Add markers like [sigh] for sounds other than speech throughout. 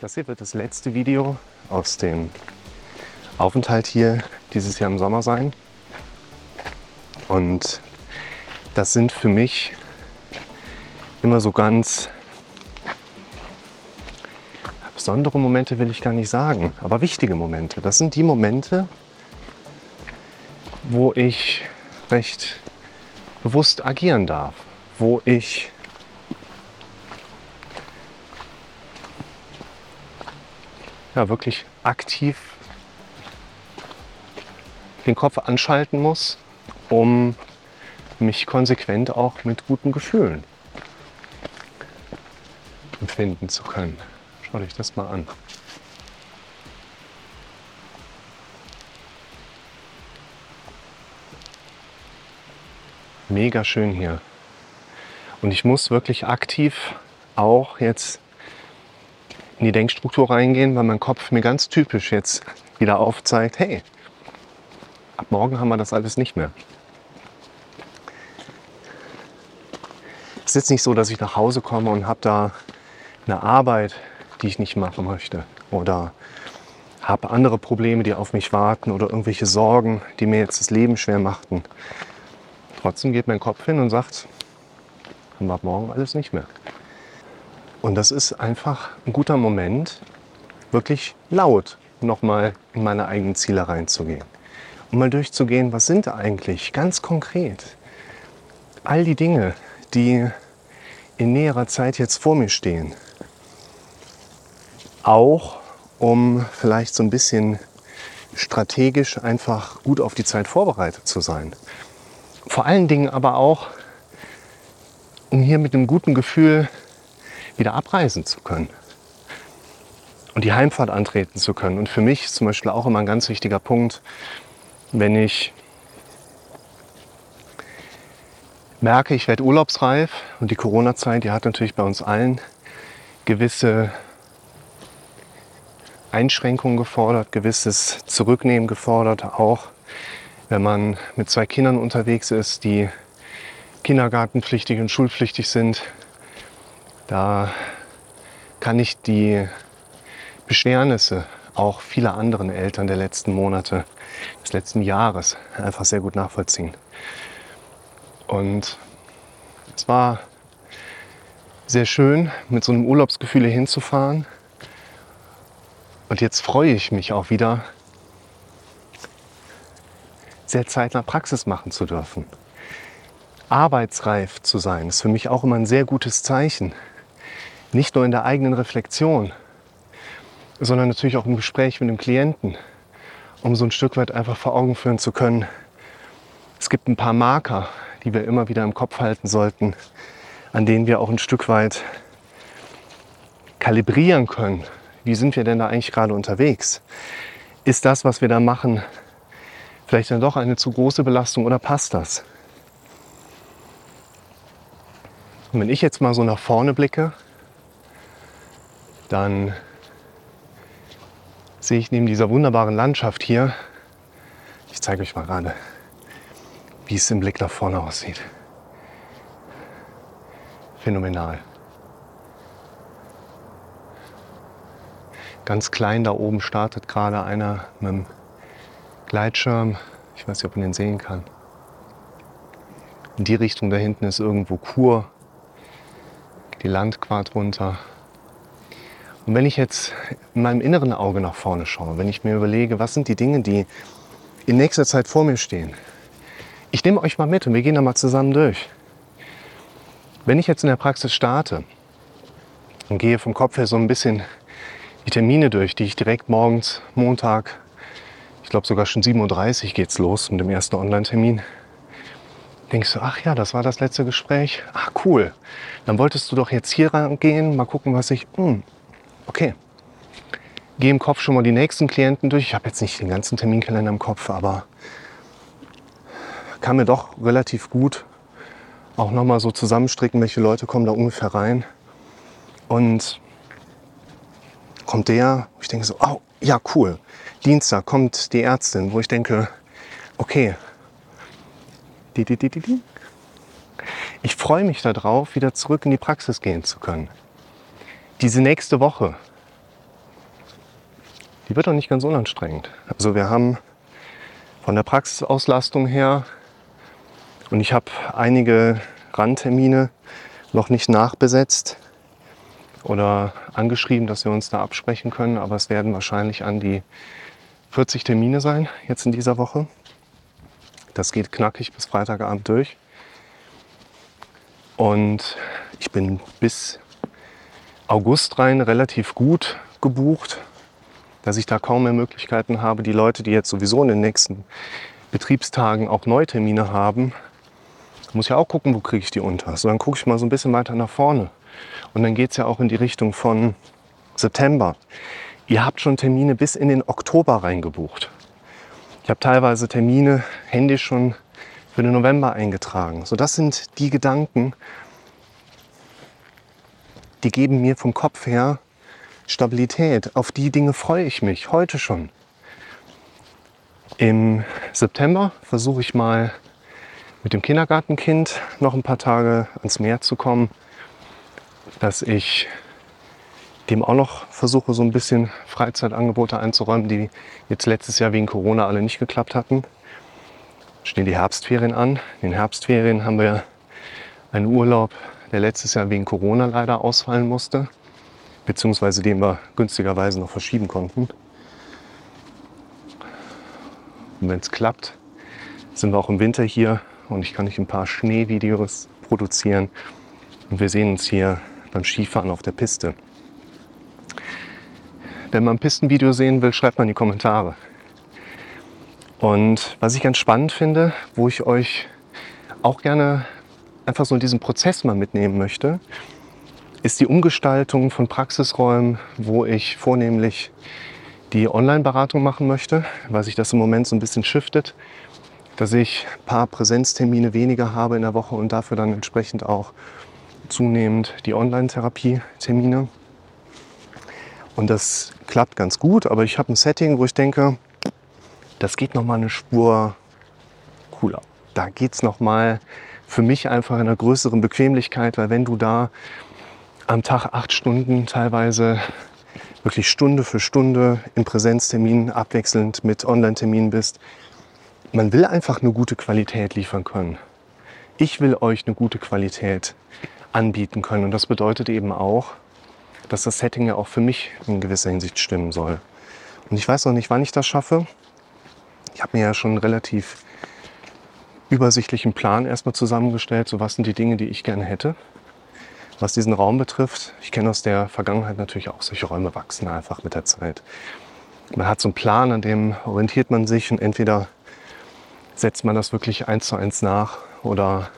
Das hier wird das letzte Video aus dem Aufenthalt hier dieses Jahr im Sommer sein. Und das sind für mich immer so ganz besondere Momente, will ich gar nicht sagen, aber wichtige Momente. Das sind die Momente, wo ich recht bewusst agieren darf, wo ich ja, wirklich aktiv den Kopf anschalten muss, um mich konsequent auch mit guten Gefühlen empfinden zu können. Schau dich das mal an. Mega schön hier. Und ich muss wirklich aktiv auch jetzt in die Denkstruktur reingehen, weil mein Kopf mir ganz typisch jetzt wieder aufzeigt, hey, ab morgen haben wir das alles nicht mehr. Es ist jetzt nicht so, dass ich nach Hause komme und habe da eine Arbeit, die ich nicht machen möchte oder habe andere Probleme, die auf mich warten oder irgendwelche Sorgen, die mir jetzt das Leben schwer machten. Trotzdem geht mein Kopf hin und sagt, haben wir ab morgen alles nicht mehr. Und das ist einfach ein guter Moment, wirklich laut nochmal in meine eigenen Ziele reinzugehen. Und mal durchzugehen, was sind eigentlich ganz konkret all die Dinge, die in näherer Zeit jetzt vor mir stehen. Auch um vielleicht so ein bisschen strategisch einfach gut auf die Zeit vorbereitet zu sein. Vor allen Dingen aber auch, um hier mit einem guten Gefühl wieder abreisen zu können und die Heimfahrt antreten zu können. Und für mich ist zum Beispiel auch immer ein ganz wichtiger Punkt, wenn ich merke, ich werde urlaubsreif und die Corona-Zeit, die hat natürlich bei uns allen gewisse Einschränkungen gefordert, gewisses Zurücknehmen gefordert, auch wenn man mit zwei Kindern unterwegs ist, die kindergartenpflichtig und schulpflichtig sind, da kann ich die Beschwernisse auch vieler anderen Eltern der letzten Monate, des letzten Jahres einfach sehr gut nachvollziehen. Und es war sehr schön, mit so einem Urlaubsgefühl hier hinzufahren. Und jetzt freue ich mich auch wieder, sehr zeitnah Praxis machen zu dürfen. Arbeitsreif zu sein, ist für mich auch immer ein sehr gutes Zeichen nicht nur in der eigenen Reflexion, sondern natürlich auch im Gespräch mit dem Klienten, um so ein Stück weit einfach vor Augen führen zu können. Es gibt ein paar Marker, die wir immer wieder im Kopf halten sollten, an denen wir auch ein Stück weit kalibrieren können. Wie sind wir denn da eigentlich gerade unterwegs? Ist das, was wir da machen, vielleicht dann doch eine zu große Belastung oder passt das? Und wenn ich jetzt mal so nach vorne blicke, dann sehe ich neben dieser wunderbaren Landschaft hier, ich zeige euch mal gerade, wie es im Blick da vorne aussieht. Phänomenal. Ganz klein da oben startet gerade einer mit einem Gleitschirm. Ich weiß nicht, ob man den sehen kann. In die Richtung da hinten ist irgendwo Kur. Die Landquart runter. Und wenn ich jetzt in meinem inneren Auge nach vorne schaue, wenn ich mir überlege, was sind die Dinge, die in nächster Zeit vor mir stehen, ich nehme euch mal mit und wir gehen da mal zusammen durch. Wenn ich jetzt in der Praxis starte und gehe vom Kopf her so ein bisschen die Termine durch, die ich direkt morgens, Montag, ich glaube sogar schon 7.30 Uhr geht's los mit dem ersten Online-Termin, denkst du, ach ja, das war das letzte Gespräch. Ach cool. Dann wolltest du doch jetzt hier rangehen, mal gucken, was ich. Mh, hm, okay, gehe im Kopf schon mal die nächsten Klienten durch. Ich habe jetzt nicht den ganzen Terminkalender im Kopf, aber kann mir doch relativ gut auch nochmal so zusammenstricken, welche Leute kommen da ungefähr rein. Und kommt der, ich denke so, oh, ja, cool. Dienstag kommt die Ärztin, wo ich denke, okay, die, die, die, die, ich freue mich darauf, wieder zurück in die Praxis gehen zu können diese nächste Woche, die wird auch nicht ganz unanstrengend. Also wir haben von der Praxisauslastung her und ich habe einige Randtermine noch nicht nachbesetzt oder angeschrieben, dass wir uns da absprechen können, aber es werden wahrscheinlich an die 40 Termine sein jetzt in dieser Woche. Das geht knackig bis Freitagabend durch. Und ich bin bis August rein relativ gut gebucht, dass ich da kaum mehr Möglichkeiten habe. Die Leute, die jetzt sowieso in den nächsten Betriebstagen auch Neutermine haben, muss ja auch gucken, wo kriege ich die unter. So, dann gucke ich mal so ein bisschen weiter nach vorne. Und dann geht es ja auch in die Richtung von September. Ihr habt schon Termine bis in den Oktober reingebucht. Ich habe teilweise Termine händisch schon für den November eingetragen. So, das sind die Gedanken, die geben mir vom Kopf her Stabilität. Auf die Dinge freue ich mich heute schon. Im September versuche ich mal mit dem Kindergartenkind noch ein paar Tage ans Meer zu kommen, dass ich dem auch noch versuche, so ein bisschen Freizeitangebote einzuräumen, die jetzt letztes Jahr wegen Corona alle nicht geklappt hatten. Stehen die Herbstferien an. In den Herbstferien haben wir einen Urlaub, der letztes Jahr wegen Corona leider ausfallen musste, beziehungsweise den wir günstigerweise noch verschieben konnten. Und wenn es klappt, sind wir auch im Winter hier und ich kann euch ein paar Schneevideos produzieren. Und wir sehen uns hier beim Skifahren auf der Piste. Wenn man ein Pistenvideo sehen will, schreibt mal in die Kommentare. Und was ich ganz spannend finde, wo ich euch auch gerne einfach so in diesen Prozess mal mitnehmen möchte, ist die Umgestaltung von Praxisräumen, wo ich vornehmlich die Online-Beratung machen möchte, weil sich das im Moment so ein bisschen shiftet, dass ich ein paar Präsenztermine weniger habe in der Woche und dafür dann entsprechend auch zunehmend die Online-Therapie-Termine. Und das klappt ganz gut, aber ich habe ein Setting, wo ich denke, das geht noch mal eine Spur cooler. Da geht es noch mal für mich einfach in einer größeren Bequemlichkeit, weil wenn du da am Tag acht Stunden teilweise wirklich Stunde für Stunde in Präsenzterminen abwechselnd mit Online-Terminen bist, man will einfach eine gute Qualität liefern können. Ich will euch eine gute Qualität anbieten können und das bedeutet eben auch, dass das Setting ja auch für mich in gewisser Hinsicht stimmen soll. Und ich weiß noch nicht, wann ich das schaffe. Ich habe mir ja schon relativ übersichtlichen Plan erstmal zusammengestellt, so was sind die Dinge, die ich gerne hätte. Was diesen Raum betrifft, ich kenne aus der Vergangenheit natürlich auch, solche Räume wachsen einfach mit der Zeit. Man hat so einen Plan, an dem orientiert man sich und entweder setzt man das wirklich eins zu eins nach oder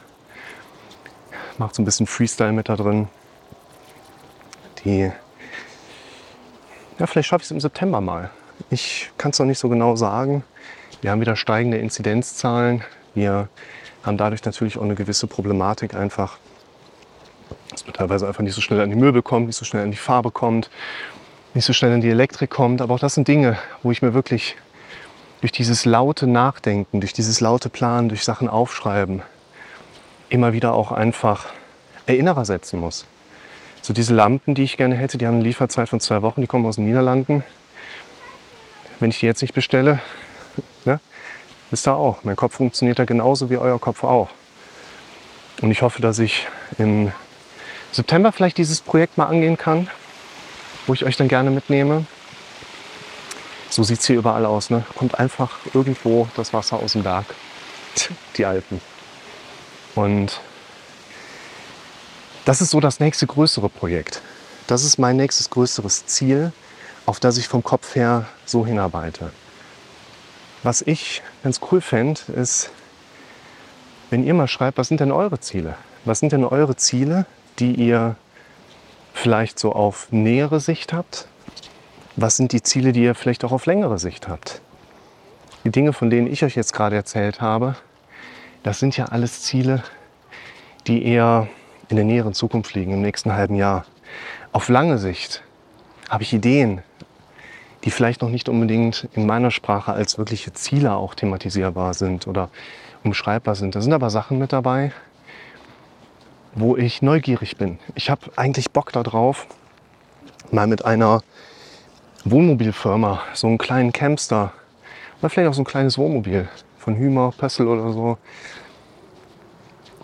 macht so ein bisschen Freestyle mit da drin die, ja, vielleicht schaffe ich es im September mal. Ich kann es noch nicht so genau sagen. Wir haben wieder steigende Inzidenzzahlen. Wir haben dadurch natürlich auch eine gewisse Problematik einfach, dass man teilweise einfach nicht so schnell an die Möbel kommt, nicht so schnell an die Farbe kommt, nicht so schnell an die Elektrik kommt. Aber auch das sind Dinge, wo ich mir wirklich durch dieses laute Nachdenken, durch dieses laute Planen, durch Sachen aufschreiben, immer wieder auch einfach Erinnerer setzen muss. So diese Lampen, die ich gerne hätte, die haben eine Lieferzeit von zwei Wochen, die kommen aus den Niederlanden. Wenn ich die jetzt nicht bestelle, ne, wisst ihr auch, mein Kopf funktioniert da genauso wie euer Kopf auch. Und ich hoffe, dass ich im September vielleicht dieses Projekt mal angehen kann, wo ich euch dann gerne mitnehme. So sieht es hier überall aus. Ne? Kommt einfach irgendwo das Wasser aus dem Berg, [laughs] die Alpen. Und das ist so das nächste größere Projekt. Das ist mein nächstes größeres Ziel, auf das ich vom Kopf her so hinarbeite. Was ich ganz cool fände, ist, wenn ihr mal schreibt, was sind denn eure Ziele? Was sind denn eure Ziele, die ihr vielleicht so auf nähere Sicht habt? Was sind die Ziele, die ihr vielleicht auch auf längere Sicht habt? Die Dinge, von denen ich euch jetzt gerade erzählt habe, das sind ja alles Ziele, die eher in der näheren Zukunft liegen, im nächsten halben Jahr. Auf lange Sicht habe ich Ideen, die vielleicht noch nicht unbedingt in meiner Sprache als wirkliche Ziele auch thematisierbar sind oder umschreibbar sind. Da sind aber Sachen mit dabei, wo ich neugierig bin. Ich habe eigentlich Bock darauf, mal mit einer Wohnmobilfirma, so einen kleinen Campster oder vielleicht auch so ein kleines Wohnmobil von Hümer, Pössl oder so,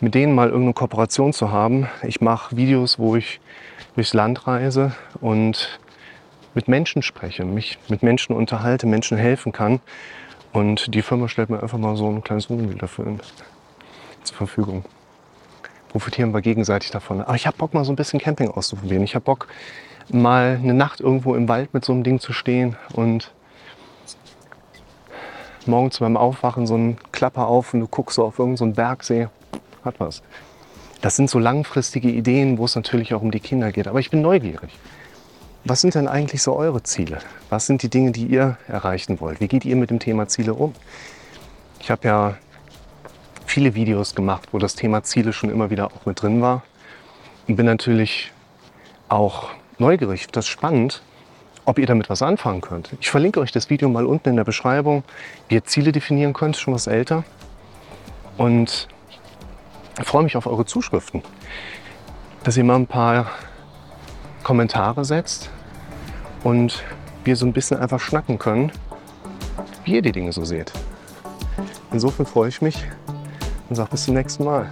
mit denen mal irgendeine Kooperation zu haben. Ich mache Videos, wo ich durchs Land reise und mit Menschen spreche, mich mit Menschen unterhalte, Menschen helfen kann. Und die Firma stellt mir einfach mal so ein kleines Wohnmobil dafür zur Verfügung. Profitieren wir gegenseitig davon. Aber ich habe Bock, mal so ein bisschen Camping auszuprobieren. Ich habe Bock, mal eine Nacht irgendwo im Wald mit so einem Ding zu stehen und morgens beim Aufwachen so ein Klapper auf und du guckst so auf irgendeinen so Bergsee. Hat was. Das sind so langfristige Ideen, wo es natürlich auch um die Kinder geht. Aber ich bin neugierig. Was sind denn eigentlich so eure Ziele? Was sind die Dinge, die ihr erreichen wollt? Wie geht ihr mit dem Thema Ziele um? Ich habe ja viele Videos gemacht, wo das Thema Ziele schon immer wieder auch mit drin war. Und bin natürlich auch neugierig, das ist spannend, ob ihr damit was anfangen könnt. Ich verlinke euch das Video mal unten in der Beschreibung, wie ihr Ziele definieren könnt, schon was älter. Und freue mich auf eure Zuschriften, dass ihr mal ein paar Kommentare setzt und wir so ein bisschen einfach schnacken können, wie ihr die Dinge so seht. Insofern freue ich mich und sage bis zum nächsten Mal.